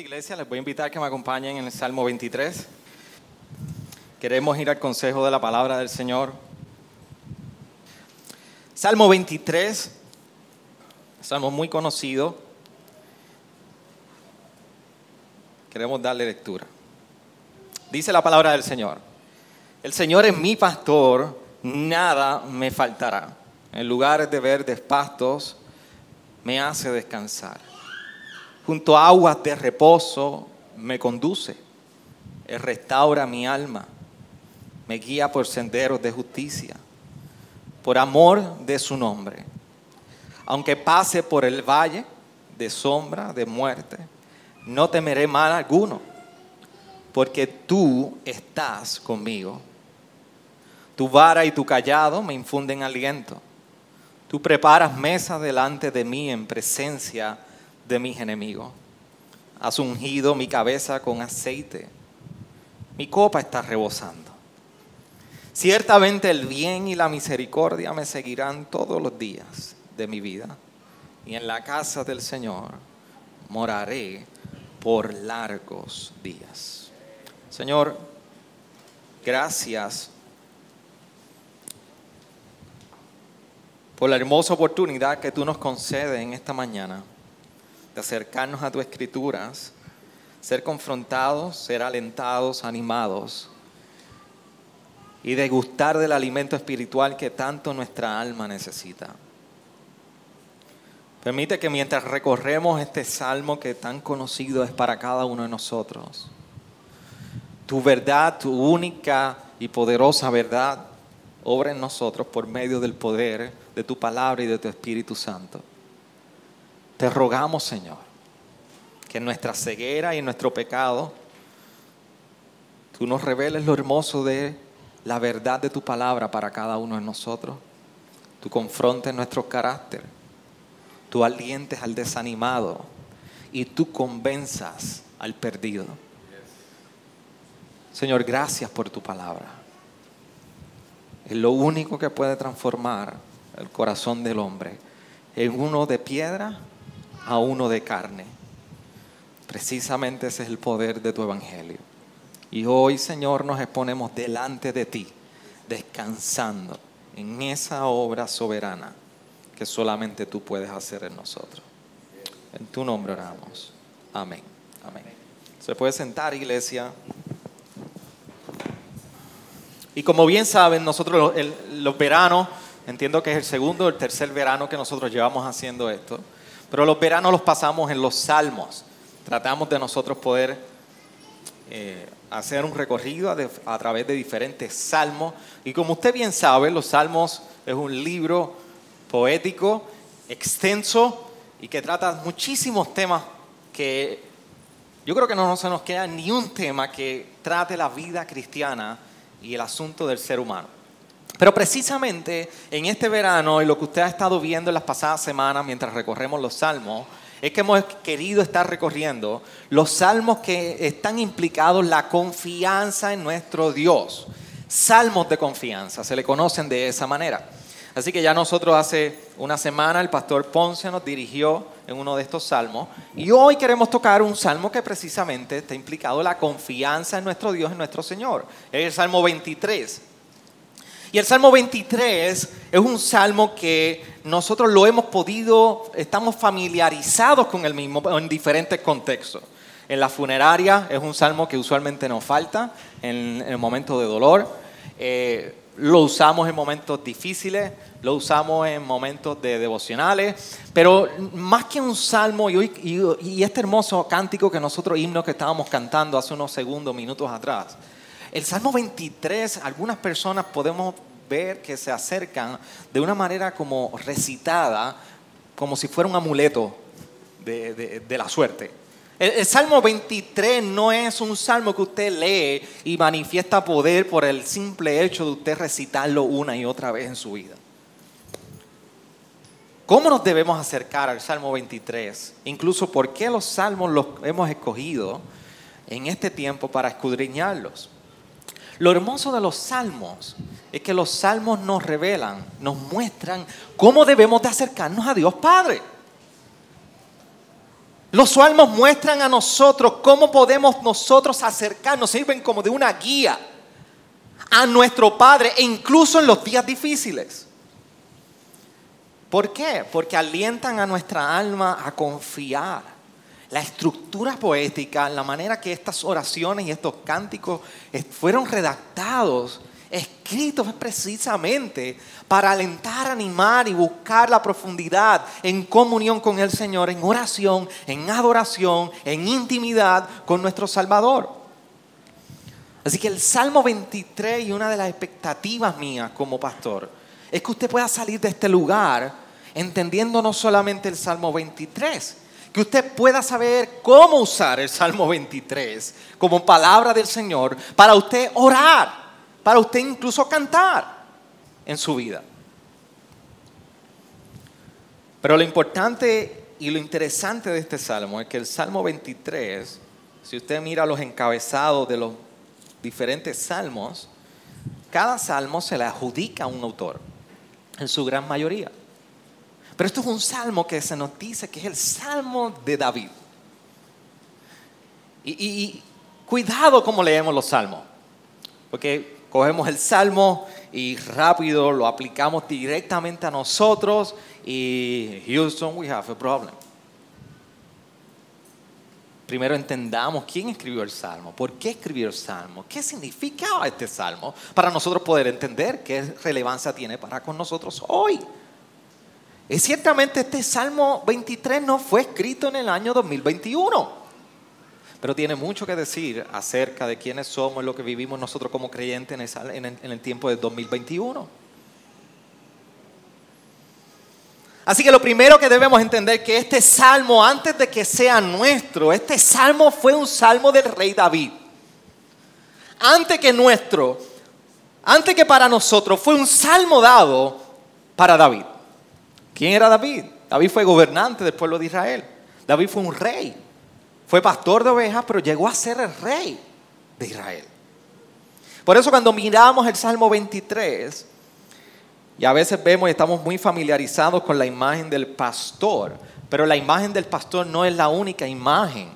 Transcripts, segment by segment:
Iglesia, les voy a invitar que me acompañen en el Salmo 23. Queremos ir al consejo de la palabra del Señor. Salmo 23, salmo muy conocido. Queremos darle lectura. Dice la palabra del Señor. El Señor es mi pastor, nada me faltará. En lugares de verdes pastos me hace descansar. Junto a aguas de reposo me conduce. Él restaura mi alma. Me guía por senderos de justicia. Por amor de su nombre. Aunque pase por el valle de sombra, de muerte, no temeré mal alguno porque tú estás conmigo. Tu vara y tu callado me infunden aliento. Tú preparas mesa delante de mí en presencia de mis enemigos. Has ungido mi cabeza con aceite. Mi copa está rebosando. Ciertamente el bien y la misericordia me seguirán todos los días de mi vida. Y en la casa del Señor moraré por largos días. Señor, gracias por la hermosa oportunidad que tú nos concedes en esta mañana de acercarnos a tus escrituras, ser confrontados, ser alentados, animados y degustar del alimento espiritual que tanto nuestra alma necesita. Permite que mientras recorremos este salmo que tan conocido es para cada uno de nosotros, tu verdad, tu única y poderosa verdad, obra en nosotros por medio del poder de tu palabra y de tu Espíritu Santo. Te rogamos, Señor, que en nuestra ceguera y en nuestro pecado, tú nos reveles lo hermoso de la verdad de tu palabra para cada uno de nosotros. Tú confrontes nuestro carácter, tú alientes al desanimado y tú convenzas al perdido. Señor, gracias por tu palabra. Es lo único que puede transformar el corazón del hombre en uno de piedra a uno de carne. Precisamente ese es el poder de tu evangelio. Y hoy, Señor, nos exponemos delante de ti, descansando en esa obra soberana que solamente tú puedes hacer en nosotros. En tu nombre oramos. Amén. Amén. Se puede sentar, iglesia. Y como bien saben, nosotros los, veranos, entiendo que es el segundo o el tercer verano que nosotros llevamos haciendo esto, pero los veranos los pasamos en los salmos. Tratamos de nosotros poder eh, hacer un recorrido a, a, través de diferentes salmos. Y como usted bien sabe, los salmos es un libro poético, extenso y que trata muchísimos temas que yo creo que no se nos queda ni un tema que trate la vida cristiana y el asunto del ser humano. Pero precisamente en este verano y lo que usted ha estado viendo en las pasadas semanas mientras recorremos los salmos, es que hemos querido estar recorriendo los salmos que están implicados la confianza en nuestro Dios. Salmos de confianza, se le conocen de esa manera. Así que ya nosotros hace una semana el pastor Ponce nos dirigió en uno de estos salmos y hoy queremos tocar un salmo que precisamente está implicado la confianza en nuestro Dios, en nuestro Señor. Es el Salmo 23. Y el Salmo 23 es un salmo que nosotros lo hemos podido, estamos familiarizados con el mismo en diferentes contextos. En la funeraria es un salmo que usualmente nos falta en, el momento de dolor. Eh, lo usamos en momentos difíciles, lo usamos en momentos de devocionales, pero más que un salmo y, este hermoso cántico que nosotros, himno que estábamos cantando hace unos segundos, minutos atrás, el Salmo 23, algunas personas podemos ver que se acercan de una manera como recitada, como si fuera un amuleto de, la suerte. El, Salmo 23 no es un salmo que usted lee y manifiesta poder por el simple hecho de usted recitarlo una y otra vez en su vida. ¿Cómo nos debemos acercar al Salmo 23? Incluso por qué los salmos los hemos escogido en este tiempo para escudriñarlos. Lo hermoso de los salmos es que los salmos nos revelan, nos muestran cómo debemos de acercarnos a Dios Padre. Los salmos muestran a nosotros cómo podemos nosotros acercarnos, sirven como de una guía a nuestro Padre e incluso en los días difíciles. ¿Por qué? Porque alientan a nuestra alma a confiar la estructura poética, la manera que estas oraciones y estos cánticos fueron redactados, escritos precisamente para alentar, animar y buscar la profundidad en comunión con el Señor, en oración, en adoración, en intimidad con nuestro Salvador. Así que el Salmo 23 y una de las expectativas mías como pastor es que usted pueda salir de este lugar entendiendo no solamente el Salmo 23, que usted pueda saber cómo usar el Salmo 23 como palabra del Señor para usted orar, para usted incluso cantar en su vida. Pero lo importante y lo interesante de este salmo es que el Salmo 23, si usted mira los encabezados de los diferentes salmos, cada salmo se le adjudica a un autor, en su gran mayoría. Pero esto es un salmo que se nos dice que es el salmo de David. Y, cuidado como leemos los salmos, porque cogemos el salmo y rápido lo aplicamos directamente a nosotros y Houston, we have a problem. Primero entendamos quién escribió el salmo, por qué escribió el salmo, qué significaba este salmo, para nosotros poder entender qué relevancia tiene para con nosotros hoy. Y ciertamente este Salmo 23 no fue escrito en el año 2021, pero tiene mucho que decir acerca de quiénes somos lo que vivimos nosotros como creyentes en el, tiempo de 2021. Así que lo primero que debemos entender es que este salmo, antes de que sea nuestro, este salmo fue un salmo del rey David. Antes que nuestro, antes que para nosotros, fue un salmo dado para David. ¿Quién era David? David fue gobernante del pueblo de Israel. David fue un rey. Fue pastor de ovejas, pero llegó a ser el rey de Israel. Por eso cuando miramos el Salmo 23, y a veces vemos y estamos muy familiarizados con la imagen del pastor, pero la imagen del pastor no es la única imagen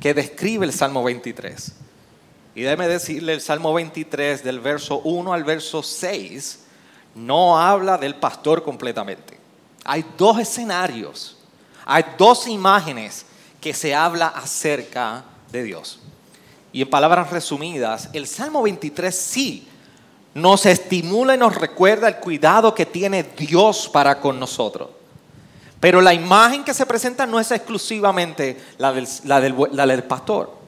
que describe el Salmo 23. Y déjeme decirle, el Salmo 23 del verso 1 al verso 6 no habla del pastor completamente. Hay dos escenarios, hay dos imágenes que se habla acerca de Dios. Y en palabras resumidas, el Salmo 23 sí nos estimula y nos recuerda el cuidado que tiene Dios para con nosotros. Pero la imagen que se presenta no es exclusivamente la del, la del pastor.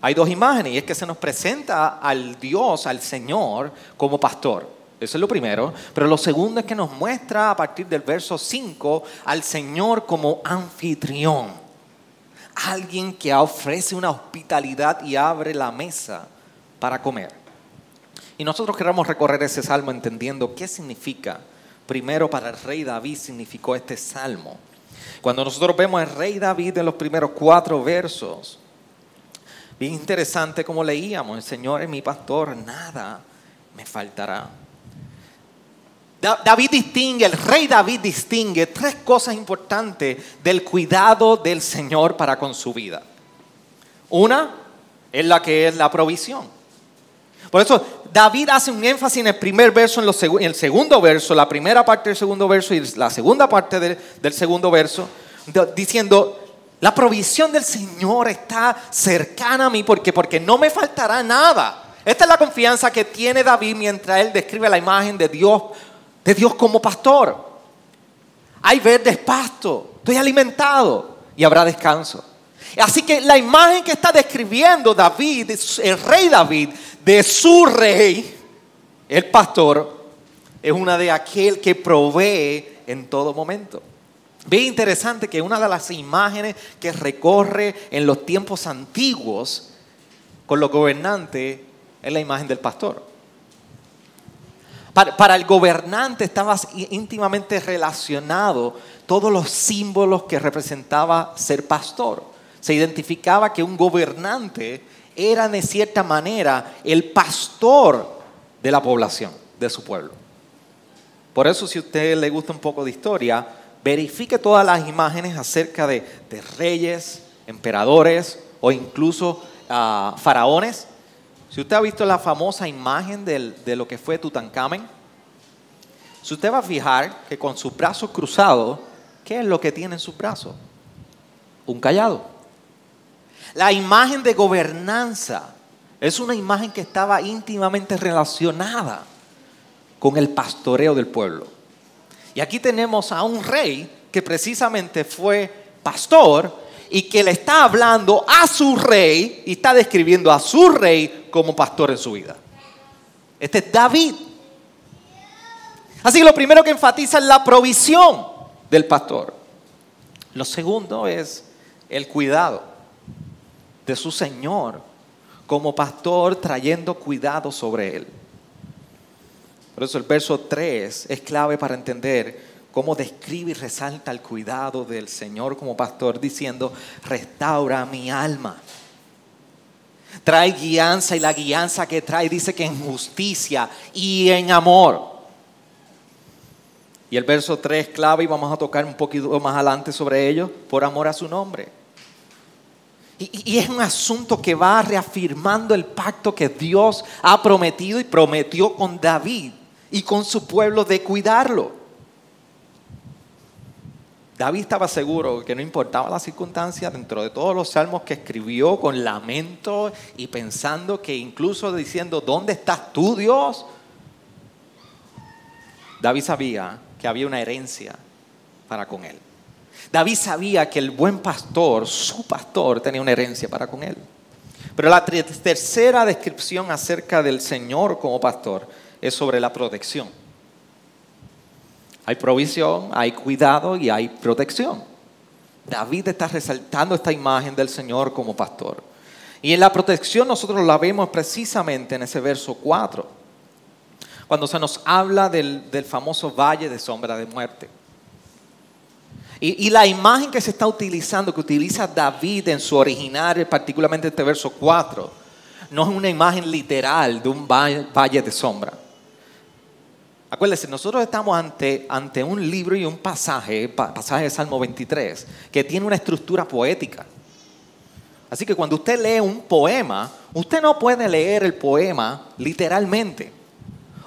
Hay dos imágenes y es que se nos presenta al Dios, al Señor, como pastor. Eso es lo primero. Pero lo segundo es que nos muestra a partir del verso 5 al Señor como anfitrión. Alguien que ofrece una hospitalidad y abre la mesa para comer. Y nosotros queremos recorrer ese salmo entendiendo qué significa. Primero para el rey David significó este salmo. Cuando nosotros vemos al rey David en los primeros cuatro versos, bien interesante como leíamos, el Señor es mi pastor, nada me faltará. David distingue, el rey David distingue tres cosas importantes del cuidado del Señor para con su vida. Una es la que es la provisión. Por eso David hace un énfasis en el primer verso, en, el segundo verso, la primera parte del segundo verso y la segunda parte del segundo verso, diciendo, la provisión del Señor está cercana a mí porque, porque no me faltará nada. Esta es la confianza que tiene David mientras él describe la imagen de Dios de Dios como pastor. Hay verdes pasto, estoy alimentado y habrá descanso. Así que la imagen que está describiendo David, el rey David, de su rey, el pastor, es una de aquel que provee en todo momento. Ve interesante que una de las imágenes que recorre en los tiempos antiguos con los gobernantes es la imagen del pastor. Para, el gobernante estaba íntimamente relacionado todos los símbolos que representaba ser pastor. Se identificaba que un gobernante era de cierta manera el pastor de la población, de su pueblo. Por eso si a usted le gusta un poco de historia, verifique todas las imágenes acerca de, reyes, emperadores o incluso ah, faraones si usted ha visto la famosa imagen de lo que fue Tutankamen, si usted va a fijar que con sus brazos cruzados, ¿qué es lo que tiene en sus brazos? Un callado. La imagen de gobernanza es una imagen que estaba íntimamente relacionada con el pastoreo del pueblo. Y aquí tenemos a un rey que precisamente fue pastor y que le está hablando a su rey y está describiendo a su rey como pastor en su vida. Este es David. Así que lo primero que enfatiza es la provisión del pastor. Lo segundo es el cuidado de su Señor como pastor trayendo cuidado sobre él. Por eso el verso 3 es clave para entender cómo describe y resalta el cuidado del Señor como pastor diciendo, restaura mi alma. Trae guianza y la guianza que trae dice que en justicia y en amor. Y el verso 3 clave y vamos a tocar un poquito más adelante sobre ello, por amor a su nombre. Y, y, es un asunto que va reafirmando el pacto que Dios ha prometido y prometió con David y con su pueblo de cuidarlo. David estaba seguro que no importaba la circunstancia dentro de todos los salmos que escribió con lamento y pensando que incluso diciendo, ¿dónde estás tú, Dios? David sabía que había una herencia para con él. David sabía que el buen pastor, su pastor, tenía una herencia para con él. Pero la tercera descripción acerca del Señor como pastor es sobre la protección. Hay provisión, hay cuidado y hay protección. David está resaltando esta imagen del Señor como pastor. Y en la protección nosotros la vemos precisamente en ese verso 4, cuando se nos habla del, famoso valle de sombra de muerte. Y, y, la imagen que se está utilizando, que utiliza David en su original, particularmente este verso 4, no es una imagen literal de un valle de sombra. Acuérdense, nosotros estamos ante, ante un libro y un pasaje, pasaje de Salmo 23, que tiene una estructura poética. Así que cuando usted lee un poema, usted no puede leer el poema literalmente.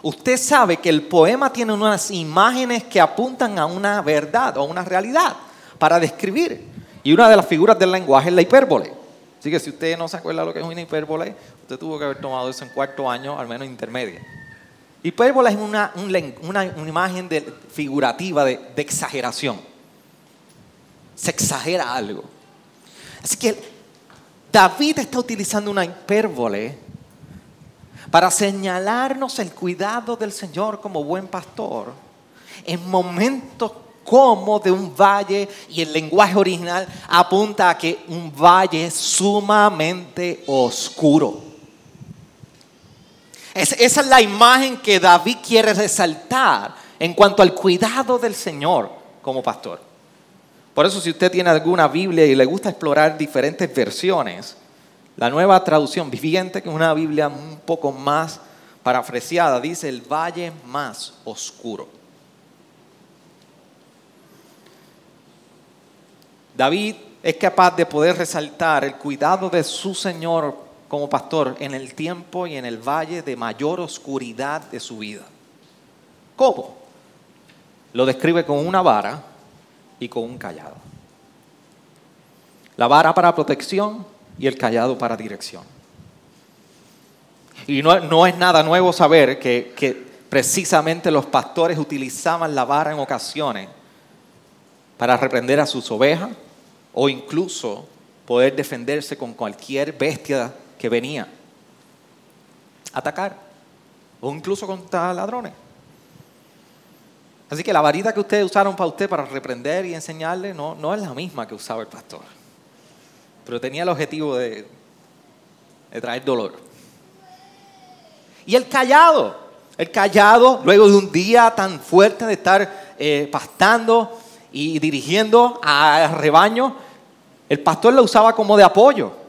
Usted sabe que el poema tiene unas imágenes que apuntan a una verdad o a una realidad para describir. Y una de las figuras del lenguaje es la hipérbole. Así que si usted no se acuerda lo que es una hipérbole, usted tuvo que haber tomado eso en cuarto año, al menos intermedia. Hipérbola es una, una, imagen figurativa de, de exageración. Se exagera algo. Así que David está utilizando una hipérbole para señalarnos el cuidado del Señor como buen pastor en momentos como de un valle y el lenguaje original apunta a que un valle sumamente oscuro esa es la imagen que David quiere resaltar en cuanto al cuidado del Señor como pastor. Por eso si usted tiene alguna Biblia y le gusta explorar diferentes versiones, la nueva traducción viviente, que es una Biblia un poco más parafraseada, dice el valle más oscuro. David es capaz de poder resaltar el cuidado de su Señor como pastor en el tiempo y en el valle de mayor oscuridad de su vida. ¿Cómo? Lo describe con una vara y con un callado. La vara para protección y el callado para dirección. Y no, es nada nuevo saber que, que precisamente los pastores utilizaban la vara en ocasiones para reprender a sus ovejas o incluso poder defenderse con cualquier bestia que venía a atacar o incluso contra ladrones. Así que la varita que ustedes usaron para usted para reprender y enseñarle no, no es la misma que usaba el pastor. Pero tenía el objetivo de, traer dolor. Y el callado, el callado, luego de un día tan fuerte de estar eh, pastando y dirigiendo al rebaño, el pastor lo usaba como de apoyo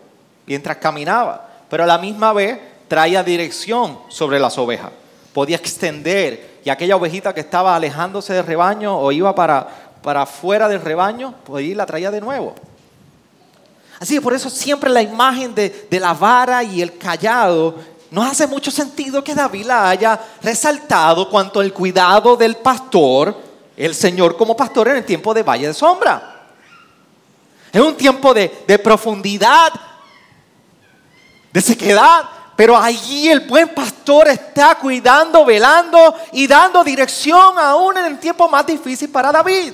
mientras caminaba, pero a la misma vez traía dirección sobre las ovejas. Podía extender y aquella ovejita que estaba alejándose del rebaño o iba para, para fuera del rebaño, pues ahí la traía de nuevo. Así que por eso siempre la imagen de, de la vara y el callado no hace mucho sentido que David la haya resaltado cuanto al cuidado del pastor, el Señor como pastor en el tiempo de valle de sombra. Es un tiempo de, de profundidad, de sequedad, pero allí el buen pastor está cuidando, velando y dando dirección aún en el tiempo más difícil para David.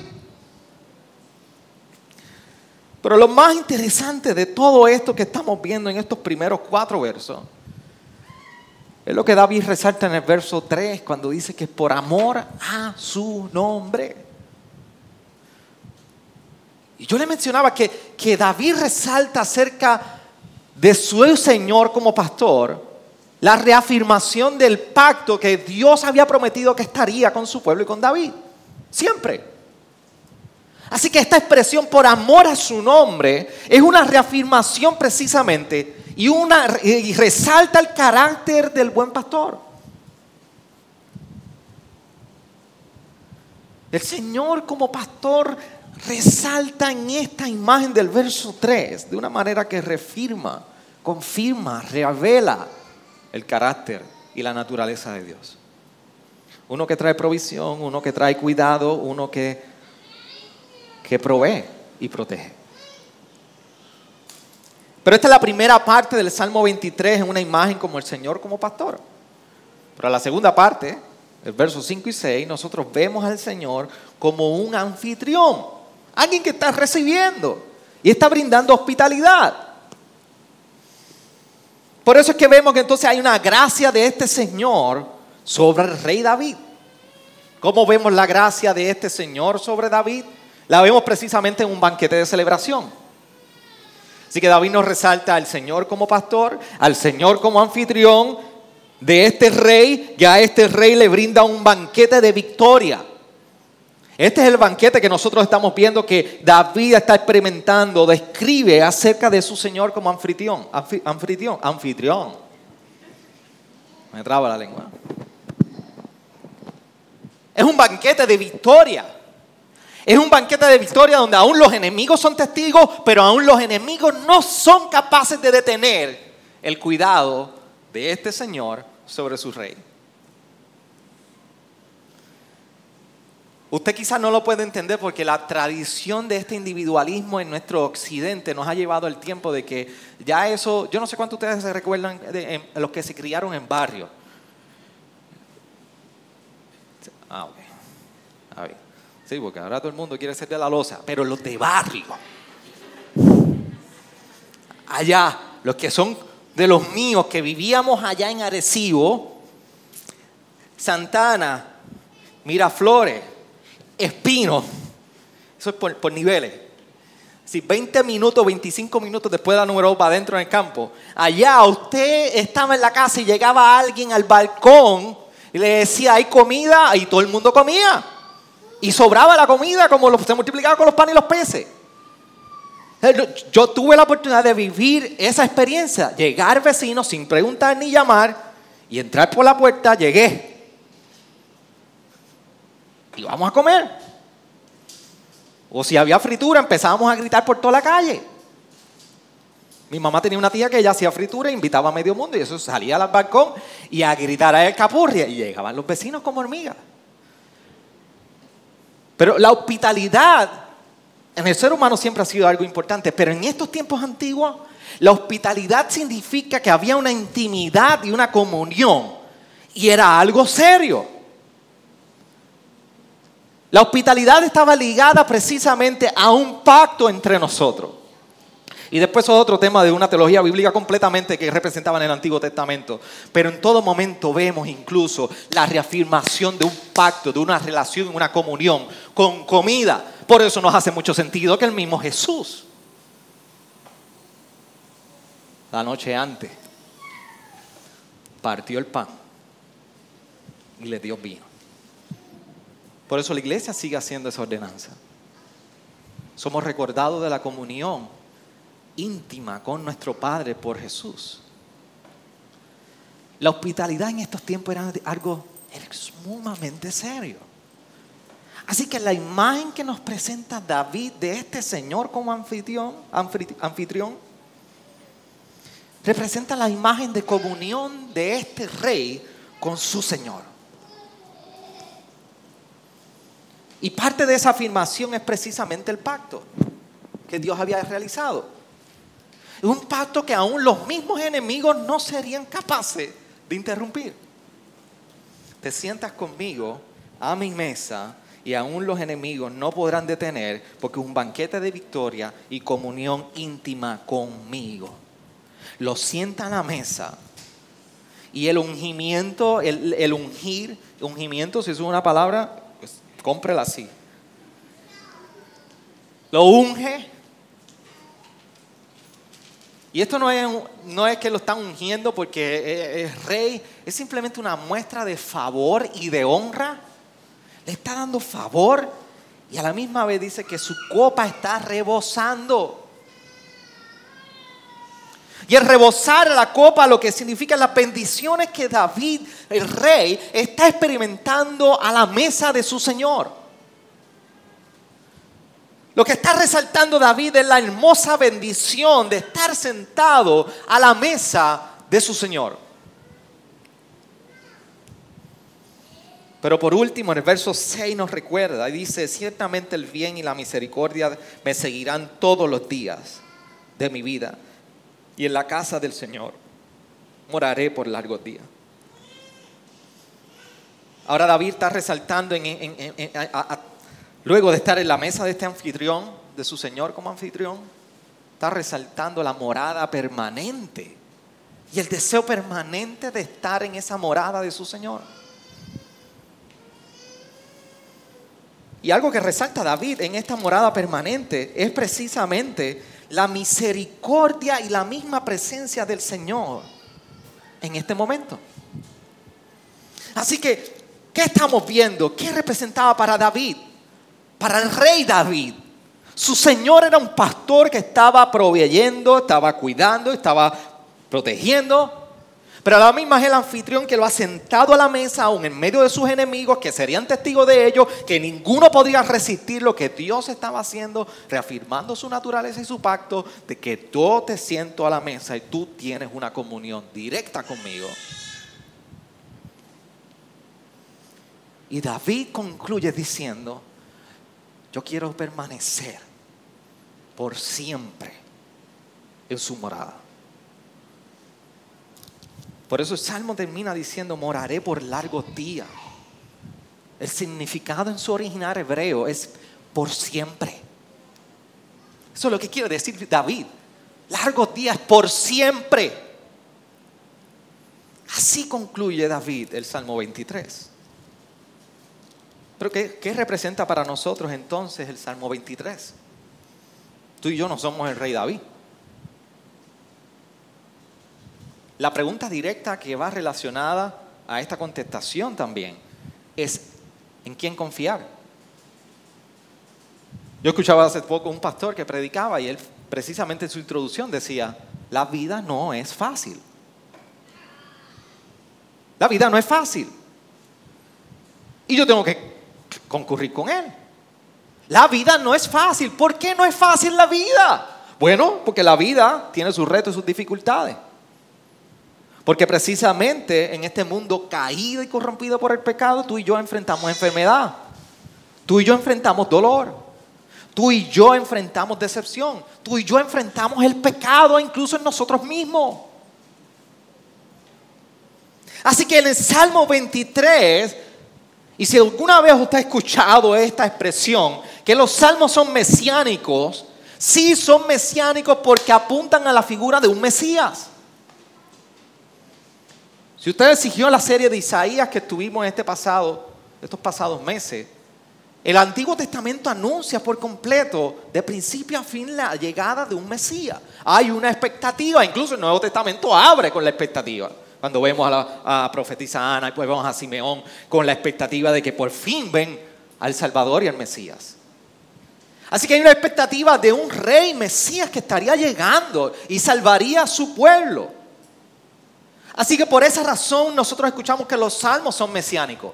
Pero lo más interesante de todo esto que estamos viendo en estos primeros cuatro versos es lo que David resalta en el verso 3 cuando dice que por amor a su nombre. Y yo le mencionaba que, que David resalta acerca de su Señor como pastor, la reafirmación del pacto que Dios había prometido que estaría con su pueblo y con David. Siempre. Así que esta expresión por amor a su nombre es una reafirmación precisamente y, una, y resalta el carácter del buen pastor. El Señor como pastor resalta en esta imagen del verso 3 de una manera que refirma, confirma, revela el carácter y la naturaleza de Dios. Uno que trae provisión, uno que trae cuidado, uno que, que provee y protege. Pero esta es la primera parte del Salmo 23 en una imagen como el Señor como pastor. Pero la segunda parte, el verso 5 y 6, nosotros vemos al Señor como un anfitrión, alguien que está recibiendo y está brindando hospitalidad. Por eso es que vemos que entonces hay una gracia de este Señor sobre el rey David. ¿Cómo vemos la gracia de este Señor sobre David? La vemos precisamente en un banquete de celebración. Así que David nos resalta al Señor como pastor, al Señor como anfitrión de este rey, y a este rey le brinda un banquete de victoria. Este es el banquete que nosotros estamos viendo que David está experimentando, describe acerca de su Señor como anfitrión, anfitrión, anfitrión. Me traba la lengua. Es un banquete de victoria. Es un banquete de victoria donde aún los enemigos son testigos, pero aún los enemigos no son capaces de detener el cuidado de este Señor sobre su rey. Usted quizás no lo puede entender porque la tradición de este individualismo en nuestro occidente nos ha llevado al tiempo de que ya eso, yo no sé cuántos ustedes se recuerdan los que se criaron en barrio. Ah, ok. A ver. Sí, porque ahora todo el mundo quiere ser de la losa, pero los de barrio. Allá, los que son de los míos, que vivíamos allá en Arecibo, Santana, Miraflores, Espino, eso es por, niveles. Si 20 minutos, 25 minutos después de la número para adentro en el campo, allá usted estaba en la casa y llegaba alguien al balcón y le decía, hay comida, y todo el mundo comía. Y sobraba la comida como se multiplicaba con los panes y los peces. Yo tuve la oportunidad de vivir esa experiencia, llegar vecino sin preguntar ni llamar y entrar por la puerta, llegué. Y vamos a comer. O si había fritura, empezábamos a gritar por toda la calle. Mi mamá tenía una tía que ella hacía fritura e invitaba a medio mundo y eso salía al balcón y a gritar a el capurria y llegaban los vecinos como hormigas. Pero la hospitalidad en el ser humano siempre ha sido algo importante, pero en estos tiempos antiguos, la hospitalidad significa que había una intimidad y una comunión, y era algo serio. La hospitalidad estaba ligada precisamente a un pacto entre nosotros. Y después otro tema de una teología bíblica completamente que representaba en el Antiguo Testamento. Pero en todo momento vemos incluso la reafirmación de un pacto, de una relación, una comunión con comida. Por eso nos hace mucho sentido que el mismo Jesús, la noche antes, partió el pan y le dio vino. Por eso la iglesia sigue haciendo esa ordenanza. Somos recordados de la comunión íntima con nuestro Padre por Jesús. La hospitalidad en estos tiempos era algo sumamente serio. Así que la imagen que nos presenta David de este Señor como anfitrión, anfitrión representa la imagen de comunión de este rey con su Señor. Y parte de esa afirmación es precisamente el pacto que Dios había realizado. Un pacto que aún los mismos enemigos no serían capaces de interrumpir. Te sientas conmigo a mi mesa y aún los enemigos no podrán detener porque es un banquete de victoria y comunión íntima conmigo. Lo sienta a la mesa y el ungimiento, el, el ungir, ungimiento, si es una palabra, cómprela así. Lo unge y esto no es, no es que lo están ungiendo porque es, rey, es simplemente una muestra de favor y de honra. Le está dando favor y a la misma vez dice que su copa está rebosando. Y el rebosar la copa lo que significa las bendiciones que David, el rey, está experimentando a la mesa de su Señor. Lo que está resaltando David es la hermosa bendición de estar sentado a la mesa de su Señor. Pero por último, en el verso 6 nos recuerda y dice, ciertamente el bien y la misericordia me seguirán todos los días de mi vida y en la casa del Señor moraré por largos días. Ahora David está resaltando Luego de estar en la mesa de este anfitrión, de su Señor como anfitrión, está resaltando la morada permanente y el deseo permanente de estar en esa morada de su Señor. Y algo que resalta David en esta morada permanente es precisamente la misericordia y la misma presencia del Señor en este momento. Así que, ¿qué estamos viendo? ¿Qué representaba para David? para el rey David. Su señor era un pastor que estaba proveyendo, estaba cuidando, estaba protegiendo. Pero a la misma es el anfitrión que lo ha sentado a la mesa, aún en medio de sus enemigos, que serían testigos de ello, que ninguno podría resistir lo que Dios estaba haciendo, reafirmando su naturaleza y su pacto, de que yo te siento a la mesa y tú tienes una comunión directa conmigo. Y David concluye diciendo, yo quiero permanecer por siempre en su morada. Por eso el Salmo termina diciendo, moraré por largos días. El significado en su original hebreo es por siempre. Eso es lo que quiere decir David. Largos días por siempre. Así concluye David el Salmo 23. Pero ¿qué, representa para nosotros entonces el Salmo 23? Tú y yo no somos el rey David. La pregunta directa que va relacionada a esta contestación también es ¿en quién confiar? Yo escuchaba hace poco un pastor que predicaba y él precisamente en su introducción decía, la vida no es fácil. La vida no es fácil. Y yo tengo que concurrir con Él. La vida no es fácil. ¿Por qué no es fácil la vida? Bueno, porque la vida tiene sus retos y sus dificultades. Porque precisamente en este mundo caído y corrompido por el pecado, tú y yo enfrentamos enfermedad. Tú y yo enfrentamos dolor. Tú y yo enfrentamos decepción. Tú y yo enfrentamos el pecado incluso en nosotros mismos. Así que en el Salmo 23 y si alguna vez usted ha escuchado esta expresión, que los salmos son mesiánicos, Sí son mesiánicos porque apuntan a la figura de un Mesías. Si ustedes siguieron la serie de Isaías que tuvimos en este pasado, estos pasados meses, el Antiguo Testamento anuncia por completo, de principio a fin, la llegada de un Mesías. Hay una expectativa, incluso el Nuevo Testamento abre con la expectativa. Cuando vemos a la profetisa Ana y pues vemos a Simeón con la expectativa de que por fin ven al Salvador y al Mesías. Así que hay una expectativa de un rey Mesías que estaría llegando y salvaría a su pueblo. Así que por esa razón nosotros escuchamos que los salmos son mesiánicos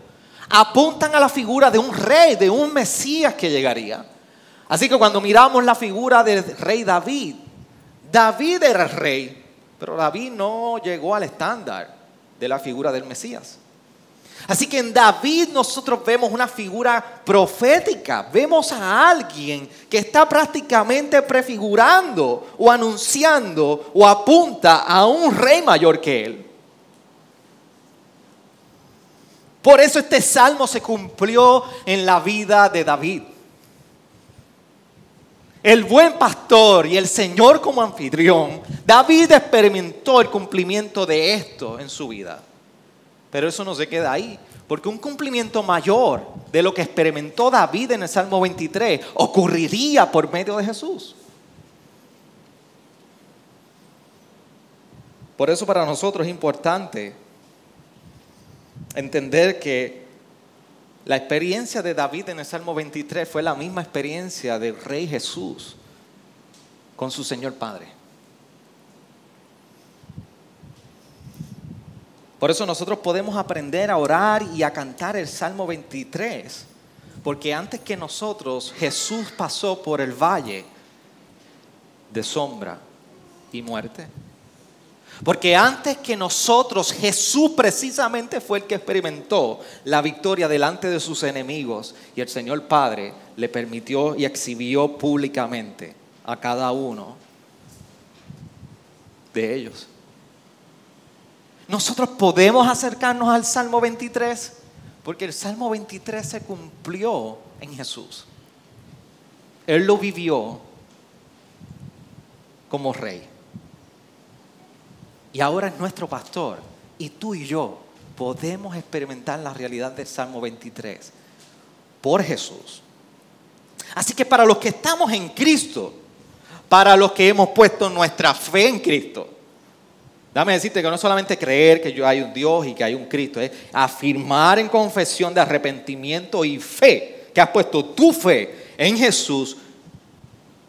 apuntan a la figura de un rey, de un Mesías que llegaría. Así que cuando miramos la figura del rey David, David era rey, pero David no llegó al estándar de la figura del Mesías. Así que en David nosotros vemos una figura profética, vemos a alguien que está prácticamente prefigurando o anunciando o apunta a un rey mayor que él. Por eso este salmo se cumplió en la vida de David. El buen pastor y el Señor como anfitrión, David experimentó el cumplimiento de esto en su vida. Pero eso no se queda ahí, porque un cumplimiento mayor de lo que experimentó David en el Salmo 23 ocurriría por medio de Jesús. Por eso para nosotros es importante entender que la experiencia de David en el Salmo 23 fue la misma experiencia del Rey Jesús con su Señor Padre. Por eso nosotros podemos aprender a orar y a cantar el Salmo 23, porque antes que nosotros Jesús pasó por el valle de sombra y muerte. Porque antes que nosotros, Jesús precisamente fue el que experimentó la victoria delante de sus enemigos y el Señor Padre le permitió y exhibió públicamente a cada uno de ellos. Nosotros podemos acercarnos al Salmo 23 porque el Salmo 23 se cumplió en Jesús. Él lo vivió como rey y ahora es nuestro pastor. Y tú y yo podemos experimentar la realidad del Salmo 23 por Jesús. Así que para los que estamos en Cristo, para los que hemos puesto nuestra fe en Cristo, dame decirte que no es solamente creer que yo hay un Dios y que hay un Cristo, es afirmar en confesión de arrepentimiento y fe, que has puesto tu fe en Jesús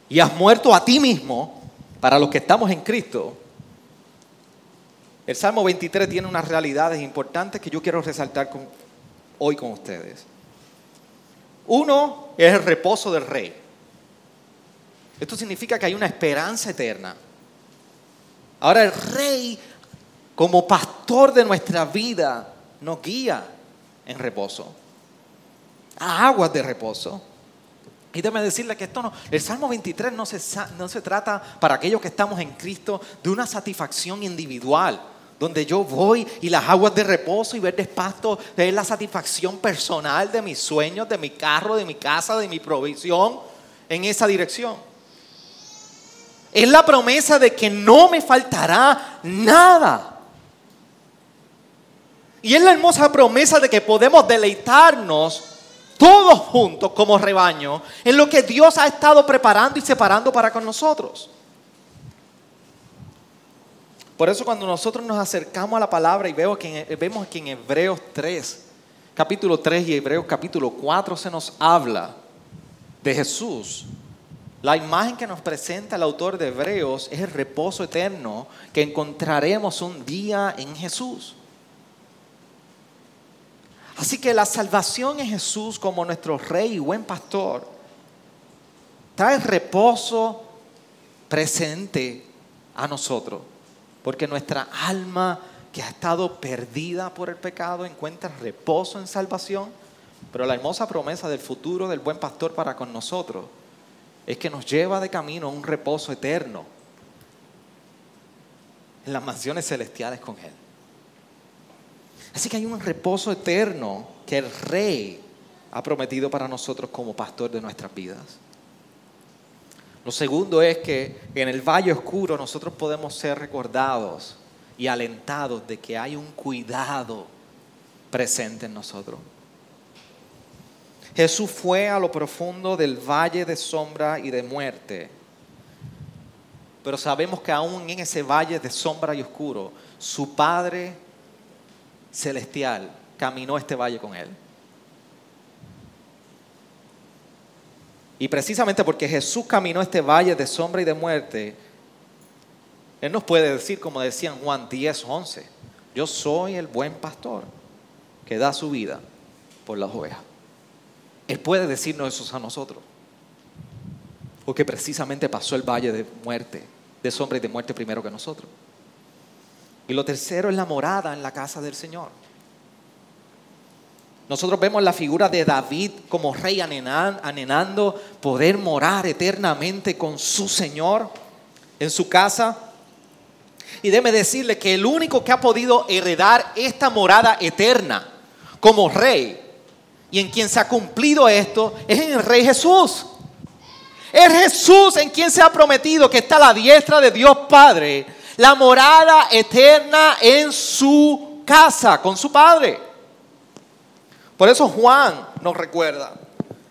y has muerto a ti mismo, para los que estamos en Cristo, el Salmo 23 tiene unas realidades importantes que yo quiero resaltar hoy con ustedes. Uno es el reposo del rey. Esto significa que hay una esperanza eterna. Ahora el rey, como pastor de nuestra vida, nos guía en reposo, a aguas de reposo. Y déjeme decirle que esto no, el Salmo 23 no se, no se trata para aquellos que estamos en Cristo de una satisfacción individual donde yo voy y las aguas de reposo y ver despasto es la satisfacción personal de mis sueños, de mi carro, de mi casa, de mi provisión en esa dirección. Es la promesa de que no me faltará nada. Y es la hermosa promesa de que podemos deleitarnos todos juntos como rebaño en lo que Dios ha estado preparando y separando para con nosotros. Por eso cuando nosotros nos acercamos a la palabra y veo que vemos que en Hebreos 3, capítulo 3 y Hebreos capítulo 4 se nos habla de Jesús. La imagen que nos presenta el autor de Hebreos es el reposo eterno que encontraremos un día en Jesús. Así que la salvación en Jesús como nuestro rey y buen pastor trae reposo presente a nosotros. Porque nuestra alma que ha estado perdida por el pecado encuentra reposo en salvación. Pero la hermosa promesa del futuro del buen pastor para con nosotros es que nos lleva de camino a un reposo eterno en las mansiones celestiales con Él. Así que hay un reposo eterno que el Rey ha prometido para nosotros como pastor de nuestras vidas. Lo segundo es que en el valle oscuro nosotros podemos ser recordados y alentados de que hay un cuidado presente en nosotros. Jesús fue a lo profundo del valle de sombra y de muerte. Pero sabemos que aún en ese valle de sombra y oscuro, su Padre celestial caminó este valle con él. Y precisamente porque Jesús caminó este valle de sombra y de muerte, Él nos puede decir, como decía en Juan 10, 11, yo soy el buen pastor que da su vida por las ovejas. Él puede decirnos eso a nosotros. Porque precisamente pasó el valle de muerte, de sombra y de muerte primero que nosotros. Y lo tercero es la morada en la casa del Señor. Nosotros vemos la figura de David como rey anhelando poder morar eternamente con su Señor en su casa. Y déme decirle que el único que ha podido heredar esta morada eterna como rey y en quien se ha cumplido esto es en el rey Jesús. Es Jesús en quien se ha prometido que está la diestra de Dios Padre, la morada eterna en su casa con su Padre. Por eso Juan nos recuerda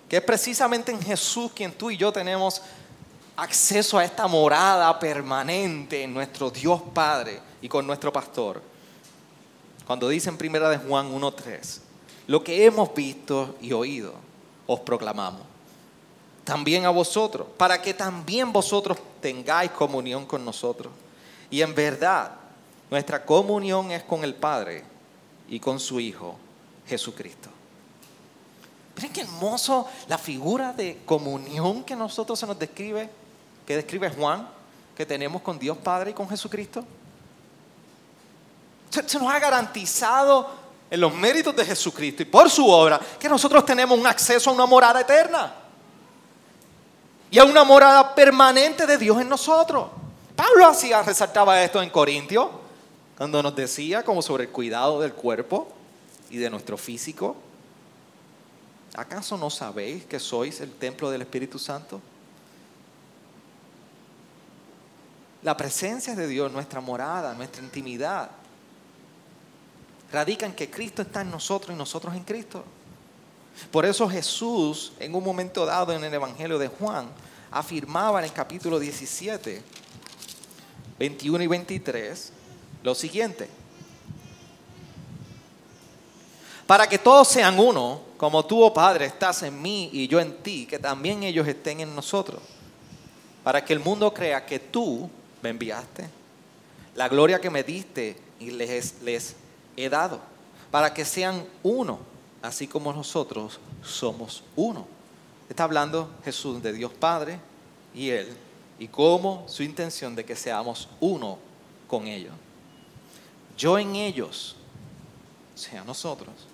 que es precisamente en Jesús quien tú y yo tenemos acceso a esta morada permanente en nuestro Dios Padre y con nuestro pastor. Cuando dice en primera de Juan 1:3, lo que hemos visto y oído os proclamamos. También a vosotros, para que también vosotros tengáis comunión con nosotros. Y en verdad, nuestra comunión es con el Padre y con su Hijo, Jesucristo. Miren qué hermoso la figura de comunión que nosotros se nos describe, que describe Juan, que tenemos con Dios Padre y con Jesucristo. Se, nos ha garantizado en los méritos de Jesucristo y por su obra que nosotros tenemos un acceso a una morada eterna y a una morada permanente de Dios en nosotros. Pablo hacía, resaltaba esto en Corintios, cuando nos decía como sobre el cuidado del cuerpo y de nuestro físico. ¿Acaso no sabéis que sois el templo del Espíritu Santo? La presencia de Dios, nuestra morada, nuestra intimidad, radica en que Cristo está en nosotros y nosotros en Cristo. Por eso Jesús, en un momento dado en el Evangelio de Juan, afirmaba en el capítulo 17, 21 y 23, lo siguiente. Para que todos sean uno, como tú, oh Padre, estás en mí y yo en ti, que también ellos estén en nosotros, para que el mundo crea que tú me enviaste, la gloria que me diste y les, les he dado, para que sean uno, así como nosotros somos uno. Está hablando Jesús de Dios Padre y Él, y cómo su intención de que seamos uno con ellos. Yo en ellos, sea, nosotros,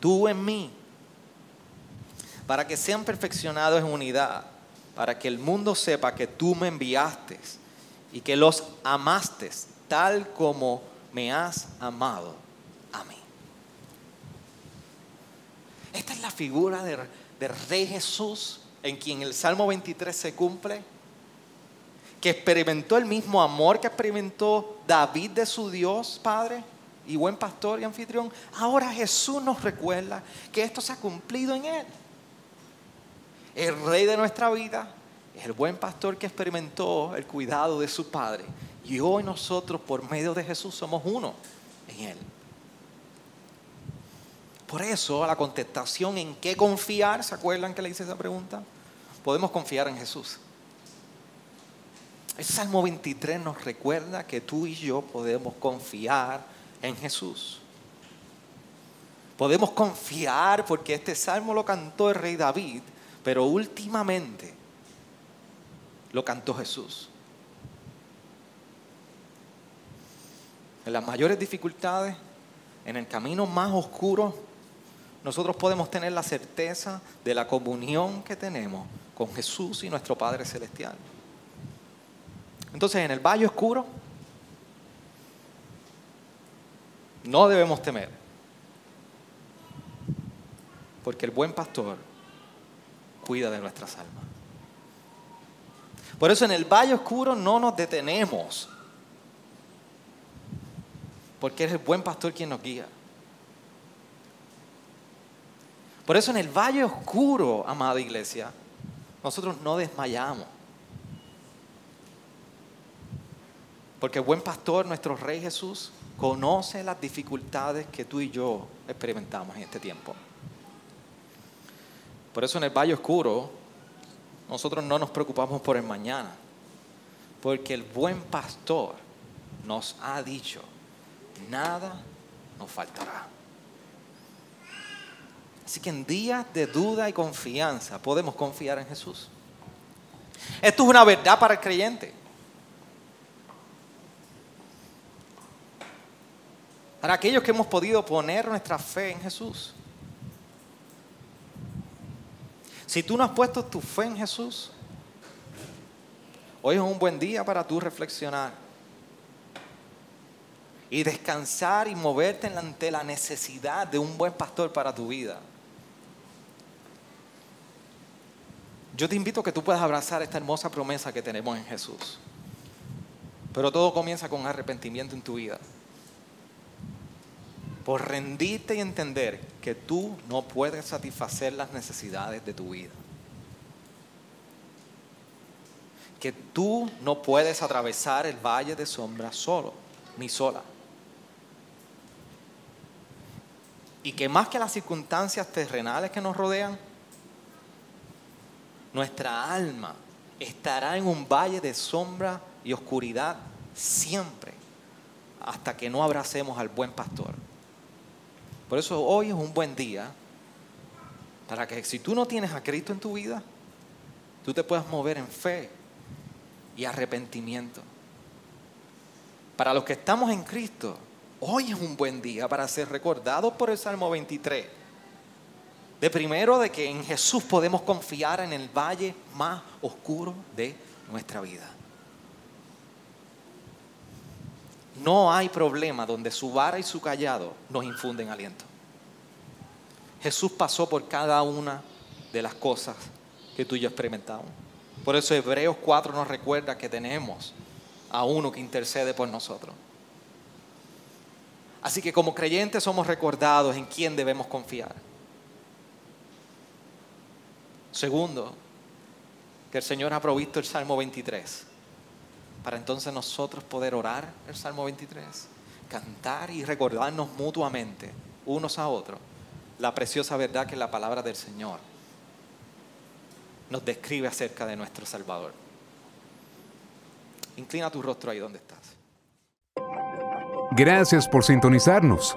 tú en mí, para que sean perfeccionados en unidad, para que el mundo sepa que tú me enviaste y que los amaste tal como me has amado a mí. Esta es la figura del, Rey Jesús en quien el Salmo 23 se cumple, que experimentó el mismo amor que experimentó David de su Dios Padre y buen pastor y anfitrión, ahora Jesús nos recuerda que esto se ha cumplido en Él. El rey de nuestra vida es el buen pastor que experimentó el cuidado de su Padre. Y hoy nosotros, por medio de Jesús, somos uno en Él. Por eso la contestación en qué confiar, ¿se acuerdan que le hice esa pregunta? Podemos confiar en Jesús. El Salmo 23 nos recuerda que tú y yo podemos confiar en Jesús. Podemos confiar porque este salmo lo cantó el rey David, pero últimamente lo cantó Jesús. En las mayores dificultades, en el camino más oscuro, nosotros podemos tener la certeza de la comunión que tenemos con Jesús y nuestro Padre Celestial. Entonces, en el valle oscuro, No debemos temer, porque el buen pastor cuida de nuestras almas. Por eso en el valle oscuro no nos detenemos, porque es el buen pastor quien nos guía. Por eso en el valle oscuro, amada iglesia, nosotros no desmayamos. Porque el buen pastor, nuestro Rey Jesús, conoce las dificultades que tú y yo experimentamos en este tiempo. Por eso en el valle oscuro nosotros no nos preocupamos por el mañana, porque el buen pastor nos ha dicho, nada nos faltará. Así que en días de duda y confianza podemos confiar en Jesús. Esto es una verdad para el creyente. Para aquellos que hemos podido poner nuestra fe en Jesús. Si tú no has puesto tu fe en Jesús, hoy es un buen día para tú reflexionar y descansar y moverte ante la necesidad de un buen pastor para tu vida. Yo te invito a que tú puedas abrazar esta hermosa promesa que tenemos en Jesús. Pero todo comienza con arrepentimiento en tu vida por y entender que tú no puedes satisfacer las necesidades de tu vida. Que tú no puedes atravesar el valle de sombra solo, ni sola. Y que más que las circunstancias terrenales que nos rodean, nuestra alma estará en un valle de sombra y oscuridad siempre, hasta que no abracemos al buen pastor. Por eso hoy es un buen día para que si tú no tienes a Cristo en tu vida, tú te puedas mover en fe y arrepentimiento. Para los que estamos en Cristo, hoy es un buen día para ser recordados por el Salmo 23. De primero de que en Jesús podemos confiar en el valle más oscuro de nuestra vida. No hay problema donde su vara y su callado nos infunden aliento. Jesús pasó por cada una de las cosas que tú y yo experimentamos. Por eso Hebreos 4 nos recuerda que tenemos a uno que intercede por nosotros. Así que como creyentes somos recordados en quién debemos confiar. Segundo, que el Señor ha provisto el Salmo 23 para entonces nosotros poder orar el Salmo 23, cantar y recordarnos mutuamente, unos a otros, la preciosa verdad que la palabra del Señor nos describe acerca de nuestro Salvador. Inclina tu rostro ahí donde estás. Gracias por sintonizarnos.